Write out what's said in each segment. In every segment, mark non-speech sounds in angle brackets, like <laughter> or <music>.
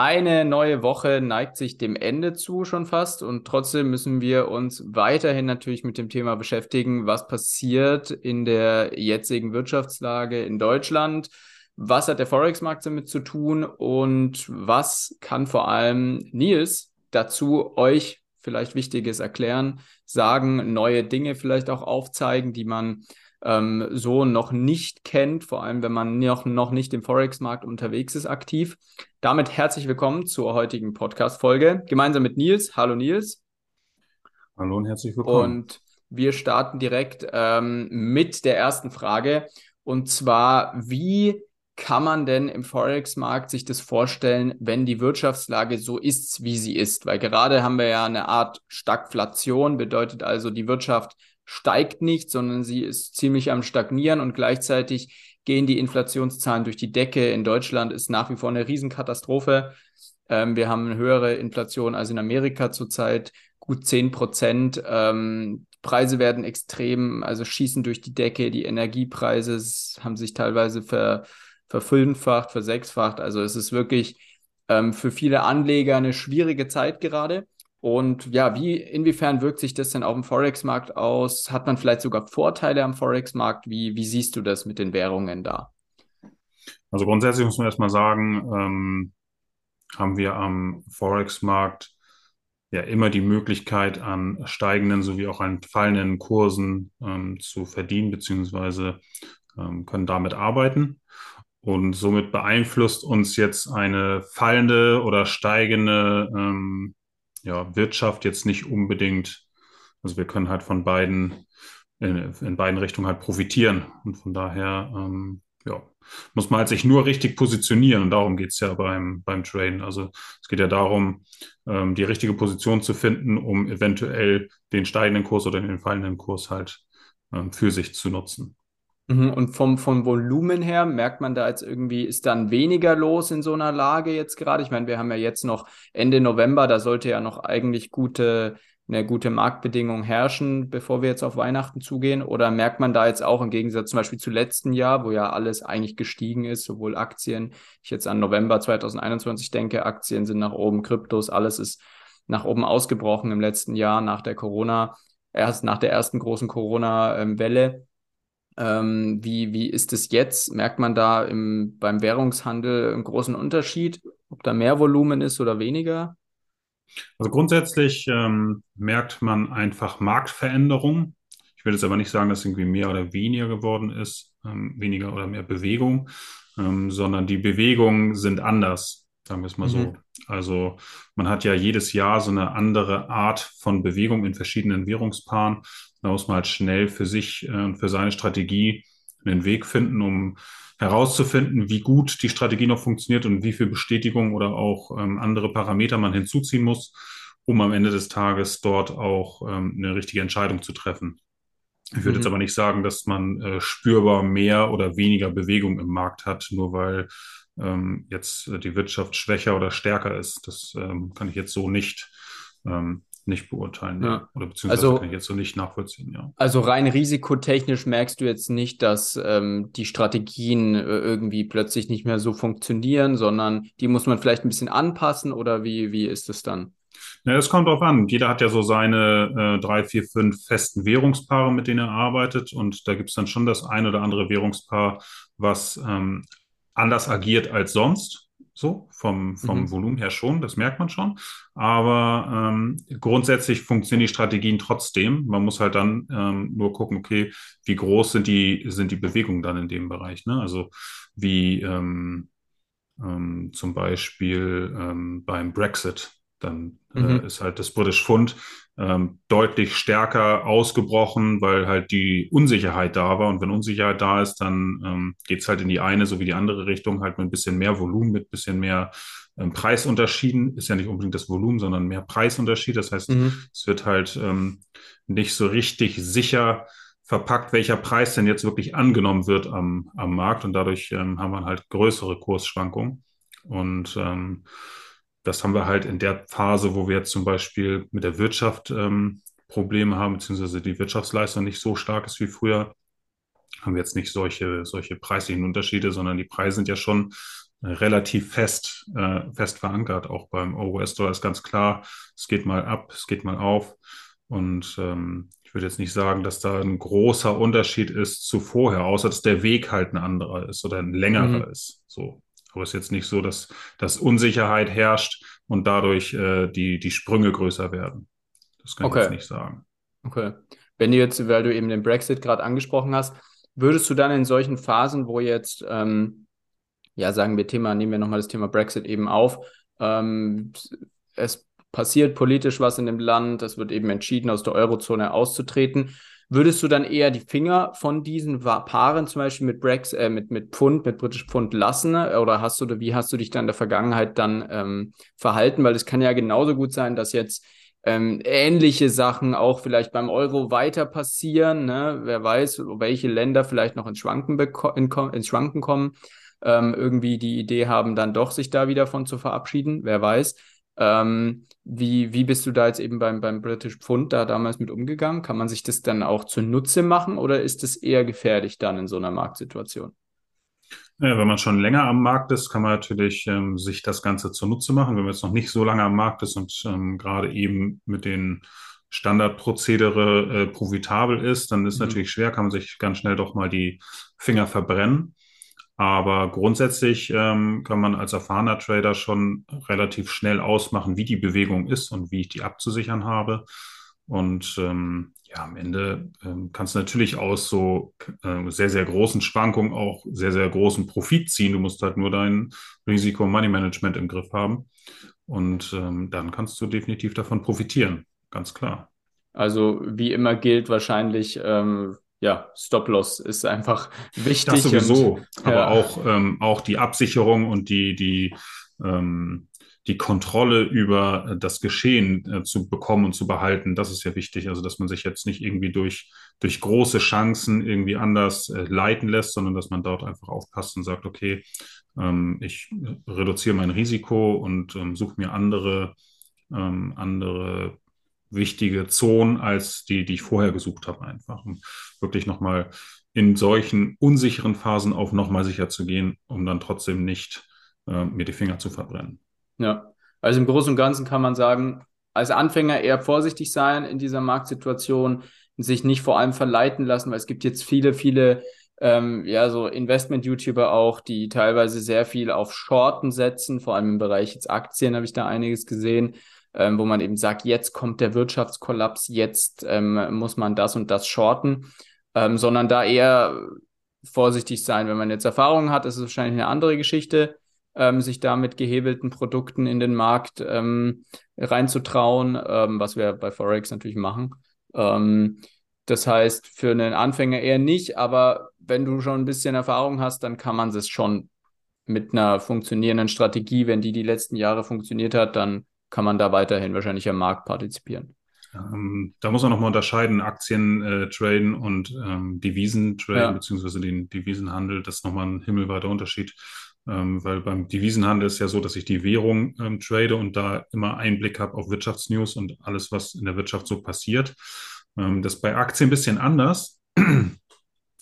Eine neue Woche neigt sich dem Ende zu schon fast und trotzdem müssen wir uns weiterhin natürlich mit dem Thema beschäftigen, was passiert in der jetzigen Wirtschaftslage in Deutschland, was hat der Forex-Markt damit zu tun und was kann vor allem Nils dazu euch vielleicht Wichtiges erklären, sagen, neue Dinge vielleicht auch aufzeigen, die man ähm, so noch nicht kennt, vor allem wenn man noch, noch nicht im Forex-Markt unterwegs ist aktiv. Damit herzlich willkommen zur heutigen Podcast-Folge. Gemeinsam mit Nils. Hallo Nils. Hallo und herzlich willkommen. Und wir starten direkt ähm, mit der ersten Frage. Und zwar, wie kann man denn im Forex-Markt sich das vorstellen, wenn die Wirtschaftslage so ist, wie sie ist? Weil gerade haben wir ja eine Art Stagflation, bedeutet also, die Wirtschaft steigt nicht, sondern sie ist ziemlich am Stagnieren und gleichzeitig gehen die Inflationszahlen durch die Decke. In Deutschland ist nach wie vor eine Riesenkatastrophe. Ähm, wir haben eine höhere Inflation als in Amerika zurzeit, gut 10 Prozent. Ähm, Preise werden extrem, also schießen durch die Decke. Die Energiepreise haben sich teilweise ver, verfünffacht, versechsfacht. Also es ist wirklich ähm, für viele Anleger eine schwierige Zeit gerade. Und ja, wie, inwiefern wirkt sich das denn auf dem Forex-Markt aus? Hat man vielleicht sogar Vorteile am Forex-Markt? Wie, wie siehst du das mit den Währungen da? Also grundsätzlich muss man erstmal sagen, ähm, haben wir am Forex-Markt ja immer die Möglichkeit, an steigenden sowie auch an fallenden Kursen ähm, zu verdienen, beziehungsweise ähm, können damit arbeiten. Und somit beeinflusst uns jetzt eine fallende oder steigende ähm, ja, Wirtschaft jetzt nicht unbedingt, also wir können halt von beiden, in, in beiden Richtungen halt profitieren. Und von daher, ähm, ja, muss man halt sich nur richtig positionieren. Und darum geht es ja beim, beim Traden. Also es geht ja darum, ähm, die richtige Position zu finden, um eventuell den steigenden Kurs oder den fallenden Kurs halt ähm, für sich zu nutzen. Mhm, und vom, vom Volumen her merkt man da jetzt irgendwie, ist dann weniger los in so einer Lage jetzt gerade? Ich meine, wir haben ja jetzt noch Ende November, da sollte ja noch eigentlich gute, eine gute Marktbedingung herrschen, bevor wir jetzt auf Weihnachten zugehen. Oder merkt man da jetzt auch im Gegensatz zum Beispiel zu letzten Jahr, wo ja alles eigentlich gestiegen ist, sowohl Aktien, ich jetzt an November 2021 denke, Aktien sind nach oben, Kryptos, alles ist nach oben ausgebrochen im letzten Jahr nach der Corona, erst nach der ersten großen Corona-Welle. Ähm, wie, wie ist es jetzt? Merkt man da im, beim Währungshandel einen großen Unterschied, ob da mehr Volumen ist oder weniger? Also grundsätzlich ähm, merkt man einfach Marktveränderungen. Ich will jetzt aber nicht sagen, dass irgendwie mehr oder weniger geworden ist, ähm, weniger oder mehr Bewegung, ähm, sondern die Bewegungen sind anders, sagen wir es mal mhm. so. Also man hat ja jedes Jahr so eine andere Art von Bewegung in verschiedenen Währungspaaren. Da muss man halt schnell für sich und äh, für seine Strategie einen Weg finden, um herauszufinden, wie gut die Strategie noch funktioniert und wie viel Bestätigung oder auch ähm, andere Parameter man hinzuziehen muss, um am Ende des Tages dort auch ähm, eine richtige Entscheidung zu treffen. Ich würde mhm. jetzt aber nicht sagen, dass man äh, spürbar mehr oder weniger Bewegung im Markt hat, nur weil ähm, jetzt äh, die Wirtschaft schwächer oder stärker ist. Das ähm, kann ich jetzt so nicht ähm, nicht beurteilen. Ja. Oder beziehungsweise also, kann ich jetzt so nicht nachvollziehen, ja. Also rein risikotechnisch merkst du jetzt nicht, dass ähm, die Strategien äh, irgendwie plötzlich nicht mehr so funktionieren, sondern die muss man vielleicht ein bisschen anpassen oder wie, wie ist es dann? Ja, es kommt drauf an. Jeder hat ja so seine äh, drei, vier, fünf festen Währungspaare, mit denen er arbeitet. Und da gibt es dann schon das ein oder andere Währungspaar, was ähm, anders agiert als sonst. So, vom, vom mhm. Volumen her schon, das merkt man schon. Aber ähm, grundsätzlich funktionieren die Strategien trotzdem. Man muss halt dann ähm, nur gucken, okay, wie groß sind die, sind die Bewegungen dann in dem Bereich. Ne? Also wie ähm, ähm, zum Beispiel ähm, beim Brexit. Dann äh, mhm. ist halt das British Pfund ähm, deutlich stärker ausgebrochen, weil halt die Unsicherheit da war. Und wenn Unsicherheit da ist, dann ähm, geht es halt in die eine sowie die andere Richtung, halt mit ein bisschen mehr Volumen, mit ein bisschen mehr ähm, Preisunterschieden. Ist ja nicht unbedingt das Volumen, sondern mehr Preisunterschied. Das heißt, mhm. es wird halt ähm, nicht so richtig sicher verpackt, welcher Preis denn jetzt wirklich angenommen wird am, am Markt. Und dadurch ähm, haben wir halt größere Kursschwankungen. Und ähm, das haben wir halt in der Phase, wo wir jetzt zum Beispiel mit der Wirtschaft ähm, Probleme haben, beziehungsweise die Wirtschaftsleistung nicht so stark ist wie früher, haben wir jetzt nicht solche, solche preislichen Unterschiede, sondern die Preise sind ja schon relativ fest, äh, fest verankert. Auch beim US-Dollar ist ganz klar, es geht mal ab, es geht mal auf. Und ähm, ich würde jetzt nicht sagen, dass da ein großer Unterschied ist zu vorher, außer dass der Weg halt ein anderer ist oder ein längerer mhm. ist. So. Aber es ist jetzt nicht so, dass, dass Unsicherheit herrscht und dadurch äh, die, die Sprünge größer werden. Das kann okay. ich jetzt nicht sagen. Okay. Wenn du jetzt, weil du eben den Brexit gerade angesprochen hast, würdest du dann in solchen Phasen, wo jetzt, ähm, ja, sagen wir Thema, nehmen wir nochmal das Thema Brexit eben auf, ähm, es passiert politisch was in dem Land, es wird eben entschieden, aus der Eurozone auszutreten. Würdest du dann eher die Finger von diesen Paaren zum Beispiel mit Brex, äh, mit, mit Pfund, mit British Pfund lassen? Oder hast du, wie hast du dich dann in der Vergangenheit dann ähm, verhalten? Weil es kann ja genauso gut sein, dass jetzt ähm, ähnliche Sachen auch vielleicht beim Euro weiter passieren. Ne? Wer weiß, welche Länder vielleicht noch ins Schwanken, in, ins Schwanken kommen, ähm, irgendwie die Idee haben, dann doch sich da wieder von zu verabschieden. Wer weiß. Ähm, wie, wie bist du da jetzt eben beim, beim British Pfund da damals mit umgegangen? Kann man sich das dann auch zunutze machen oder ist es eher gefährlich dann in so einer Marktsituation? Ja, wenn man schon länger am Markt ist, kann man natürlich ähm, sich das Ganze zunutze machen. Wenn man jetzt noch nicht so lange am Markt ist und ähm, gerade eben mit den Standardprozedere äh, profitabel ist, dann ist mhm. natürlich schwer, kann man sich ganz schnell doch mal die Finger verbrennen. Aber grundsätzlich ähm, kann man als erfahrener Trader schon relativ schnell ausmachen, wie die Bewegung ist und wie ich die abzusichern habe. Und ähm, ja, am Ende ähm, kannst du natürlich aus so äh, sehr, sehr großen Schwankungen auch sehr, sehr großen Profit ziehen. Du musst halt nur dein Risiko-Money-Management im Griff haben. Und ähm, dann kannst du definitiv davon profitieren, ganz klar. Also wie immer gilt wahrscheinlich, ähm, ja, Stop-Loss ist einfach <laughs> wichtig. Das sowieso, und, aber ja. auch, ähm, auch die Absicherung und die, die, ähm, die Kontrolle über das Geschehen äh, zu bekommen und zu behalten, das ist ja wichtig. Also, dass man sich jetzt nicht irgendwie durch, durch große Chancen irgendwie anders äh, leiten lässt, sondern dass man dort einfach aufpasst und sagt, okay, ähm, ich reduziere mein Risiko und ähm, suche mir andere, ähm, andere wichtige Zonen als die, die ich vorher gesucht habe, einfach. Um wirklich nochmal in solchen unsicheren Phasen auch nochmal sicher zu gehen, um dann trotzdem nicht äh, mir die Finger zu verbrennen. Ja, also im Großen und Ganzen kann man sagen, als Anfänger eher vorsichtig sein in dieser Marktsituation, sich nicht vor allem verleiten lassen, weil es gibt jetzt viele, viele ähm, ja, so Investment-YouTuber auch, die teilweise sehr viel auf Shorten setzen, vor allem im Bereich jetzt Aktien habe ich da einiges gesehen ähm, wo man eben sagt, jetzt kommt der Wirtschaftskollaps, jetzt ähm, muss man das und das shorten, ähm, sondern da eher vorsichtig sein. Wenn man jetzt Erfahrungen hat, ist es wahrscheinlich eine andere Geschichte, ähm, sich da mit gehebelten Produkten in den Markt ähm, reinzutrauen, ähm, was wir bei Forex natürlich machen. das heißt, für einen Anfänger eher nicht, aber wenn du schon ein bisschen Erfahrung hast, dann kann man es schon mit einer funktionierenden Strategie, wenn die die letzten Jahre funktioniert hat, dann kann man da weiterhin wahrscheinlich am Markt partizipieren. Ähm, da muss man nochmal unterscheiden, Aktien äh, traden und ähm, Devisen traden, ja. beziehungsweise den Devisenhandel. Das ist nochmal ein himmelweiter Unterschied. Ähm, weil beim Devisenhandel ist ja so, dass ich die Währung ähm, trade und da immer Einblick habe auf Wirtschaftsnews und alles, was in der Wirtschaft so passiert. Ähm, das ist bei Aktien ein bisschen anders.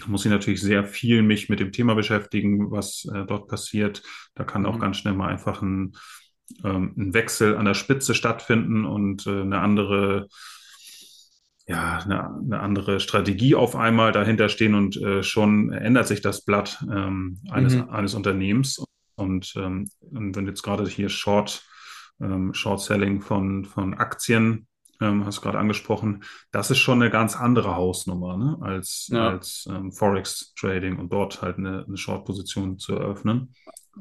Da muss ich natürlich sehr viel mich mit dem Thema beschäftigen, was äh, dort passiert. Da kann auch mhm. ganz schnell mal einfach ein ähm, ein Wechsel an der Spitze stattfinden und äh, eine andere ja, eine, eine, andere Strategie auf einmal dahinter stehen und äh, schon ändert sich das Blatt ähm, eines, mhm. eines Unternehmens. Und, ähm, und wenn jetzt gerade hier Short, ähm, Short Selling von, von Aktien, ähm, hast du gerade angesprochen, das ist schon eine ganz andere Hausnummer ne, als, ja. als ähm, Forex Trading und dort halt eine, eine Short-Position zu eröffnen.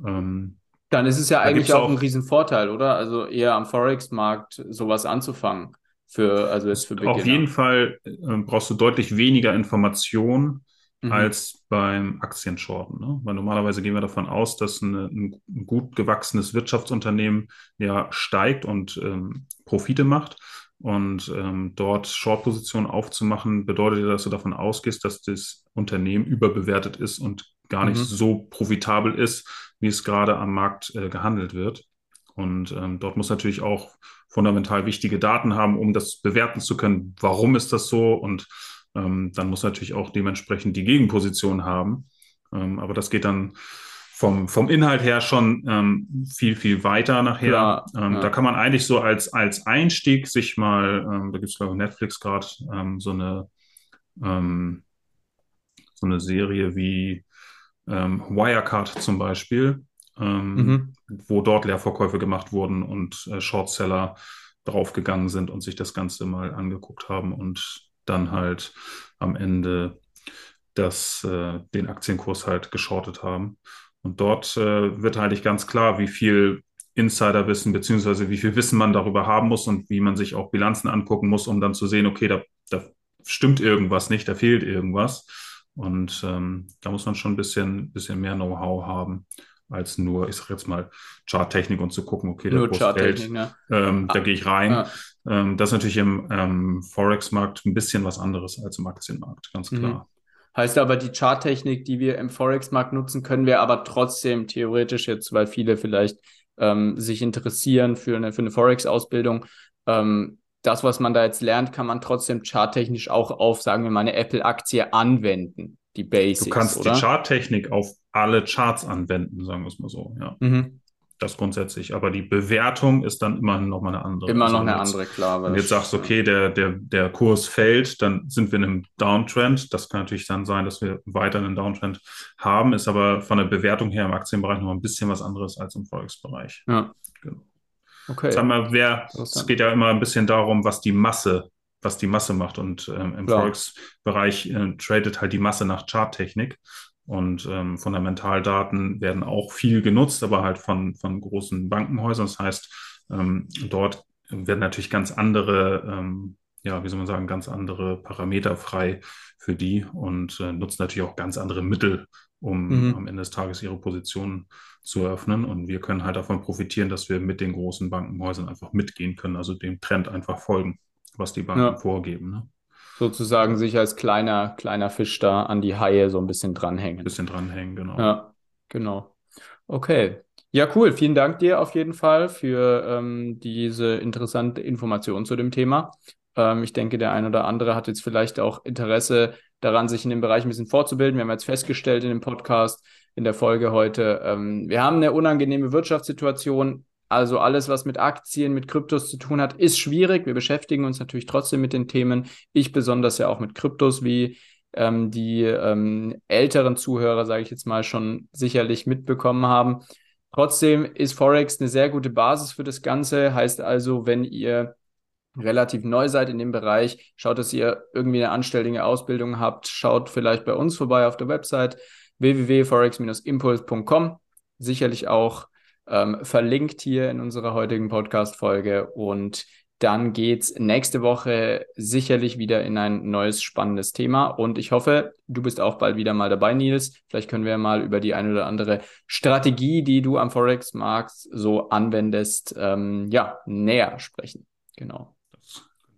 Ähm, dann ist es ja eigentlich auch, auch ein Riesenvorteil, oder? Also eher am Forex-Markt sowas anzufangen. Für, also jetzt für Beginner. Auf jeden Fall äh, brauchst du deutlich weniger Informationen mhm. als beim Aktienshorten. Ne? Weil normalerweise gehen wir davon aus, dass eine, ein gut gewachsenes Wirtschaftsunternehmen ja steigt und ähm, Profite macht. Und ähm, dort Short-Positionen aufzumachen, bedeutet ja, dass du davon ausgehst, dass das Unternehmen überbewertet ist und gar nicht mhm. so profitabel ist, wie es gerade am Markt äh, gehandelt wird. Und ähm, dort muss natürlich auch fundamental wichtige Daten haben, um das bewerten zu können, warum ist das so. Und ähm, dann muss natürlich auch dementsprechend die Gegenposition haben. Ähm, aber das geht dann vom, vom Inhalt her schon ähm, viel, viel weiter nachher. Ähm, ja. Da kann man eigentlich so als, als Einstieg sich mal, ähm, da gibt es glaube ich Netflix gerade ähm, so eine ähm, so eine Serie wie ähm, Wirecard zum Beispiel, mhm. wo dort Leerverkäufe gemacht wurden und äh, Shortseller draufgegangen sind und sich das Ganze mal angeguckt haben und dann halt am Ende das, äh, den Aktienkurs halt geschortet haben. Und dort äh, wird halt ganz klar, wie viel Insiderwissen beziehungsweise wie viel Wissen man darüber haben muss und wie man sich auch Bilanzen angucken muss, um dann zu sehen, okay, da, da stimmt irgendwas nicht, da fehlt irgendwas. Und ähm, da muss man schon ein bisschen, bisschen mehr Know-how haben als nur, ich sag jetzt mal, Charttechnik und zu gucken, okay, der Kurs fällt, ne? ähm, ah, da gehe ich rein. Ah. Ähm, das ist natürlich im ähm, Forex-Markt ein bisschen was anderes als im Aktienmarkt, ganz klar. Mhm. Heißt aber, die Charttechnik, die wir im Forex-Markt nutzen, können wir aber trotzdem theoretisch jetzt, weil viele vielleicht ähm, sich interessieren für eine, für eine Forex-Ausbildung, ähm, das, was man da jetzt lernt, kann man trotzdem charttechnisch auch auf, sagen wir mal, eine Apple-Aktie anwenden. Die Basics. Du kannst oder? die Charttechnik auf alle Charts anwenden, sagen wir es mal so, ja. Mhm das grundsätzlich. Aber die Bewertung ist dann immer noch mal eine andere. Immer also noch eine jetzt, andere, klar. Wenn du jetzt sagst, okay, der, der, der Kurs fällt, dann sind wir in einem Downtrend. Das kann natürlich dann sein, dass wir weiter einen Downtrend haben, ist aber von der Bewertung her im Aktienbereich noch ein bisschen was anderes als im Forex-Bereich. Ja. Genau. Okay. Sag mal, wer, es geht ja immer ein bisschen darum, was die Masse, was die Masse macht. Und ähm, im Forex-Bereich äh, tradet halt die Masse nach Charttechnik. Und ähm, Fundamentaldaten werden auch viel genutzt, aber halt von, von großen Bankenhäusern. Das heißt, ähm, dort werden natürlich ganz andere, ähm, ja, wie soll man sagen, ganz andere Parameter frei für die und äh, nutzen natürlich auch ganz andere Mittel, um mhm. am Ende des Tages ihre Positionen zu eröffnen. Und wir können halt davon profitieren, dass wir mit den großen Bankenhäusern einfach mitgehen können, also dem Trend einfach folgen, was die Banken ja. vorgeben. Ne? sozusagen sich als kleiner, kleiner Fisch da an die Haie so ein bisschen dranhängen. Ein bisschen dranhängen, genau. Ja, genau. Okay. Ja, cool. Vielen Dank dir auf jeden Fall für ähm, diese interessante Information zu dem Thema. Ähm, ich denke, der ein oder andere hat jetzt vielleicht auch Interesse daran, sich in dem Bereich ein bisschen vorzubilden. Wir haben jetzt festgestellt in dem Podcast, in der Folge heute, ähm, wir haben eine unangenehme Wirtschaftssituation also alles, was mit Aktien, mit Kryptos zu tun hat, ist schwierig. Wir beschäftigen uns natürlich trotzdem mit den Themen. Ich besonders ja auch mit Kryptos, wie ähm, die ähm, älteren Zuhörer, sage ich jetzt mal, schon sicherlich mitbekommen haben. Trotzdem ist Forex eine sehr gute Basis für das Ganze. Heißt also, wenn ihr relativ neu seid in dem Bereich, schaut, dass ihr irgendwie eine anständige Ausbildung habt, schaut vielleicht bei uns vorbei auf der Website www.forex-impuls.com. Sicherlich auch ähm, verlinkt hier in unserer heutigen Podcast-Folge. Und dann geht's nächste Woche sicherlich wieder in ein neues spannendes Thema. Und ich hoffe, du bist auch bald wieder mal dabei, Nils. Vielleicht können wir mal über die eine oder andere Strategie, die du am Forex-Markt so anwendest, ähm, ja, näher sprechen. Genau.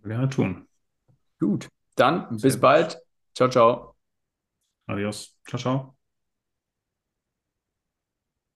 Ja tun. Gut. Dann bis bald. Ciao, ciao. Adios. Ciao, ciao.